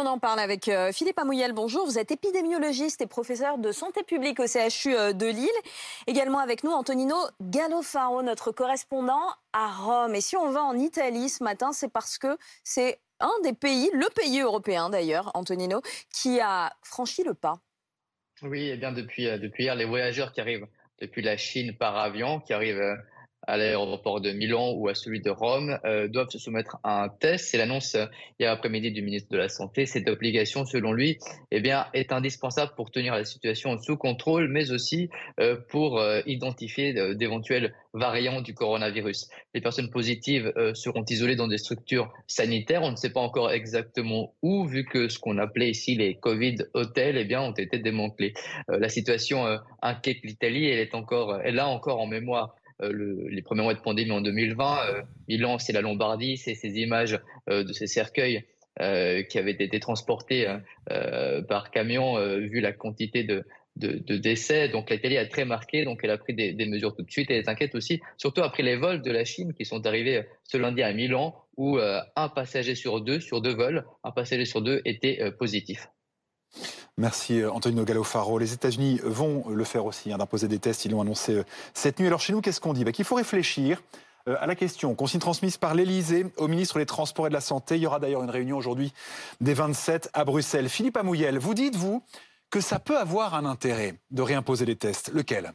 on en parle avec euh, Philippe Amouyel. Bonjour, vous êtes épidémiologiste et professeur de santé publique au CHU euh, de Lille. Également avec nous Antonino Gallofaro, notre correspondant à Rome. Et si on va en Italie ce matin, c'est parce que c'est un des pays, le pays européen d'ailleurs, Antonino, qui a franchi le pas. Oui, et eh bien depuis, euh, depuis hier, les voyageurs qui arrivent depuis la Chine par avion, qui arrivent à l'aéroport de Milan ou à celui de Rome euh, doivent se soumettre à un test. C'est l'annonce euh, hier après-midi du ministre de la Santé. Cette obligation, selon lui, eh est indispensable pour tenir la situation sous contrôle, mais aussi euh, pour identifier d'éventuels variants du coronavirus. Les personnes positives seront isolées dans des structures sanitaires. On ne sait pas encore exactement où, vu que ce qu'on appelait ici les Covid hôtels, eh ont été démantelés. la situation inquiète l'Italie. Elle est encore, elle a encore en mémoire euh, les premiers mois de pandémie en 2020. Euh, Milan, c'est la Lombardie, c'est ces images euh, de ces cercueils qui avaient été transportés par camion, vu la quantité de, décès. Donc l'Italie a très marqué, donc elle a pris des, mesures tout de suite. Elle est inquiète aussi, surtout après les vols de la Chine qui sont arrivés ce lundi à Milan, où un passager sur deux, sur deux vols, un passager sur deux était positif. Merci euh, Antonino Gallofaro. Les États-Unis vont le faire aussi, hein, d'imposer des tests. Ils l'ont annoncé euh, cette nuit. Alors chez nous, qu'est-ce qu'on dit? Bah, Qu'il faut réfléchir euh, à la question. Consigne transmise par l'Elysée au ministre des Transports et de la Santé. Il y aura d'ailleurs une réunion aujourd'hui des 27 à Bruxelles. Philippe Amouyel, vous dites, vous, que ça peut avoir un intérêt de réimposer les tests. Lequel?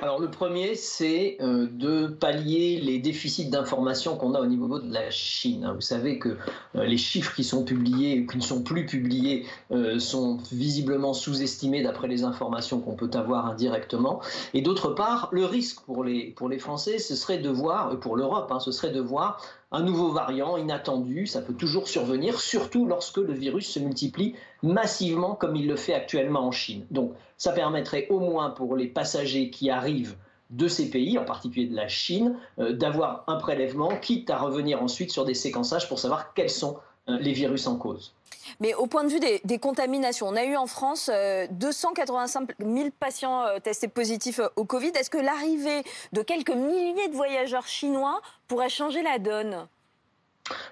Alors le premier, c'est euh, de pallier les déficits d'information qu'on a au niveau de la Chine. Vous savez que euh, les chiffres qui sont publiés ou qui ne sont plus publiés euh, sont visiblement sous-estimés d'après les informations qu'on peut avoir indirectement. Et d'autre part, le risque pour les, pour les Français, ce serait de voir, pour l'Europe, hein, ce serait de voir un nouveau variant inattendu, ça peut toujours survenir, surtout lorsque le virus se multiplie massivement comme il le fait actuellement en Chine. Donc ça permettrait au moins pour les passagers qui arrivent de ces pays, en particulier de la Chine, euh, d'avoir un prélèvement, quitte à revenir ensuite sur des séquençages pour savoir quels sont les virus en cause. Mais au point de vue des, contaminations, on a eu en France 285 euh, 000 patients euh, testés positifs au Covid. Est-ce que l'arrivée de quelques milliers de voyageurs chinois pourrait changer la donne?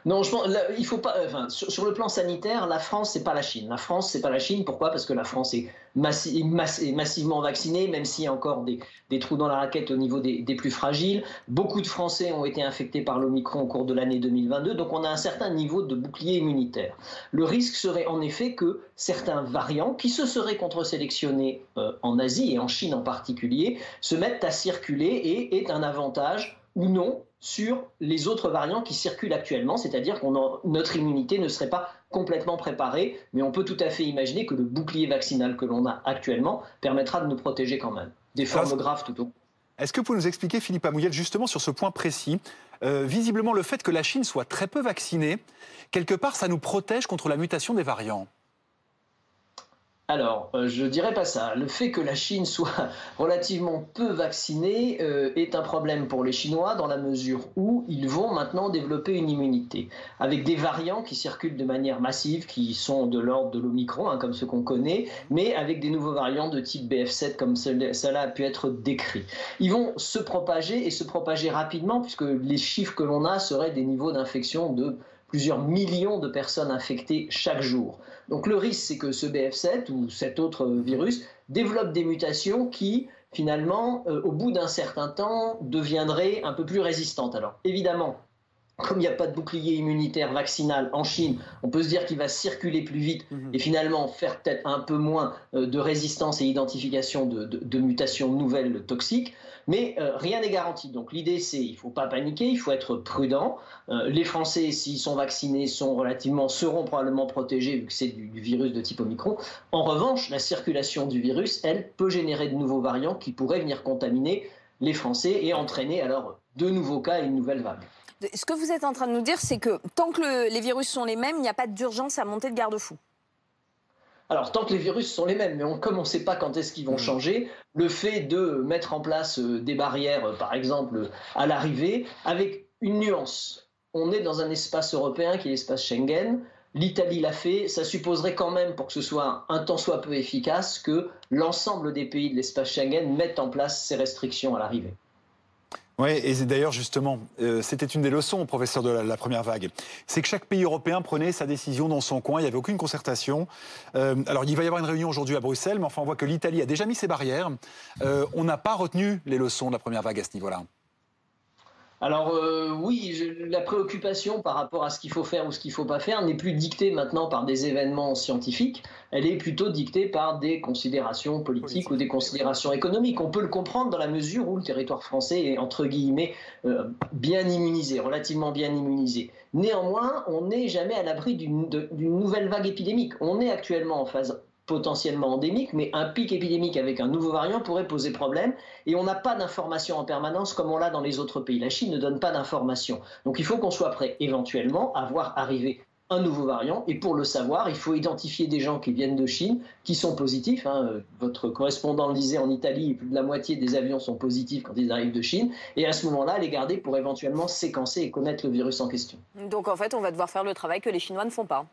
Non, je pense, il faut pas. Enfin, sur, le plan sanitaire, la France c'est pas la Chine. La France c'est pas la Chine. Pourquoi? Parce que la France est, massivement vaccinée, même s'il y a encore des, trous dans la raquette au niveau des, plus fragiles. Beaucoup de Français ont été infectés par l'Omicron au cours de l'année 2022, donc on a un certain niveau de bouclier immunitaire. Le risque serait en effet que certains variants, qui se seraient contre-sélectionnés euh, en Asie et en Chine en particulier, se mettent à circuler et aient un avantage ou non sur les autres variants qui circulent actuellement, c'est-à-dire que notre immunité ne serait pas complètement préparée, mais on peut tout à fait imaginer que le bouclier vaccinal que l'on a actuellement permettra de nous protéger quand même, des formes graves tout au long. Est-ce que vous pouvez nous expliquer, Philippe Amouyel, justement sur ce point précis euh, Visiblement, le fait que la Chine soit très peu vaccinée, quelque part, ça nous protège contre la mutation des variants? Alors, euh, je dirais pas ça. Le fait que la Chine soit relativement peu vaccinée euh, est un problème pour les Chinois dans la mesure où ils vont maintenant développer une immunité avec des variants qui circulent de manière massive, qui sont de l'ordre de l'Omicron, hein, comme ceux qu'on connaît, mais avec des nouveaux variants de type BF7 comme cela a pu être décrit. Ils vont se propager et se propager rapidement puisque les chiffres que l'on a seraient des niveaux d'infection de plusieurs millions de personnes infectées chaque jour. Donc le risque, c'est que ce BF7 ou cet autre virus développe des mutations qui, finalement, euh, au bout d'un certain temps, deviendraient un peu plus résistantes. Alors évidemment, comme il n'y a pas de bouclier immunitaire vaccinal en Chine, on peut se dire qu'il va circuler plus vite mhm. et finalement faire peut-être un peu moins euh, de résistance et identification de, mutations nouvelles toxiques. Mais euh, rien n'est garanti. Donc l'idée, c'est il ne faut pas paniquer, il faut être prudent. Euh, les Français, s'ils sont vaccinés, sont relativement, seront probablement protégés vu que c'est du, du, virus de type Omicron. En revanche, la circulation du virus, elle, peut générer de nouveaux variants qui pourraient venir contaminer les Français et entraîner alors de nouveaux cas et une nouvelle vague. Ce que vous êtes en train de nous dire, c'est que tant que les virus sont les mêmes, il n'y a pas d'urgence à monter de garde-fou. Alors, tant que les virus sont les mêmes, mais comme on ne sait pas quand est-ce qu'ils vont mmh. changer, le fait de mettre en place euh, des barrières, euh, par exemple, à l'arrivée, avec une nuance. On est dans un espace européen qui est l'espace Schengen. L'Italie l'a fait. Ça supposerait quand même, pour que ce soit un tant soit peu efficace, que l'ensemble des pays de l'espace Schengen mettent en place ces restrictions à l'arrivée. Oui, et d'ailleurs, justement, euh, c'était une des leçons, professeur de la, première vague. C'est que chaque pays européen prenait sa décision dans son coin, il n'y avait aucune concertation. Euh, alors, il va y avoir une réunion aujourd'hui à Bruxelles, mais enfin, on voit que l'Italie a déjà mis ses barrières. Euh, on n'a pas retenu les leçons de la première vague à ce niveau-là. Alors euh, oui, la préoccupation par rapport à ce qu'il faut faire ou ce qu'il ne faut pas faire n'est plus dictée maintenant par des événements scientifiques, elle est plutôt dictée par des considérations politiques ou des considérations économiques. On peut le comprendre dans la mesure où le territoire français est entre guillemets euh, bien immunisé, relativement bien immunisé. Néanmoins, on n'est jamais à l'abri d'une nouvelle vague épidémique. On est actuellement en phase potentiellement endémique, mais un pic épidémique avec un nouveau variant pourrait poser problème. Et on n'a pas d'informations en permanence comme on l'a dans les autres pays. La Chine ne donne pas d'informations. Donc il faut qu'on soit prêt éventuellement à voir arriver un nouveau variant. Et pour le savoir, il faut identifier des gens qui viennent de Chine, qui sont positifs. Hein. Votre correspondant le disait en Italie, plus de la moitié des avions sont positifs quand ils arrivent de Chine. Et à ce moment-là, les garder pour éventuellement séquencer et connaître le virus en question. Donc en fait, on va devoir faire le travail que les Chinois ne font pas.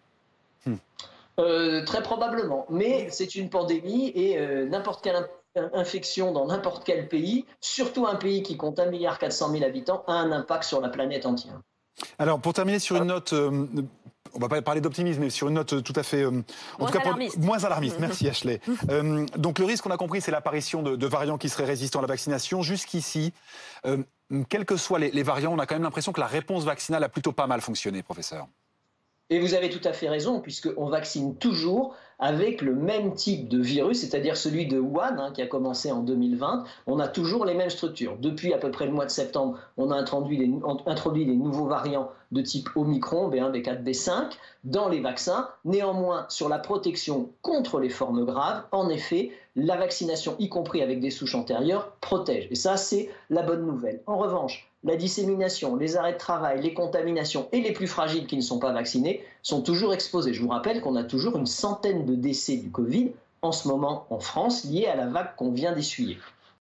Hmm. Euh, très probablement. Mais c'est une pandémie et euh, n'importe quelle infection dans n'importe quel pays, surtout un pays qui compte 1,4 milliard habitants, a un impact sur la planète entière. Alors, pour terminer sur une note, euh, on va pas parler d'optimisme, mais sur une note tout à fait, moins, alarmiste. moins alarmiste. Merci Ashley. donc le risque, on a compris, c'est l'apparition de, variants qui seraient résistants à la vaccination. Jusqu'ici, quels que soient les variants, on a quand même l'impression que la réponse vaccinale a plutôt pas mal fonctionné, professeur. Et vous avez tout à fait raison, puisqu'on vaccine toujours avec le même type de virus, c'est-à-dire celui de Wuhan, hein, qui a commencé en 2020. On a toujours les mêmes structures. Depuis à peu près le mois de septembre, on a introduit des, introduit des nouveaux variants de type Omicron, B1, B4, B5, dans les vaccins. Néanmoins, sur la protection contre les formes graves, en effet, la vaccination, y compris avec des souches antérieures, protège. Et ça, c'est la bonne nouvelle. En revanche, la dissémination, les arrêts de travail, les contaminations et les plus fragiles qui ne sont pas vaccinés sont toujours exposés. Je vous rappelle qu'on a toujours une centaine de décès du Covid en ce moment en France liés à la vague qu'on vient d'essuyer.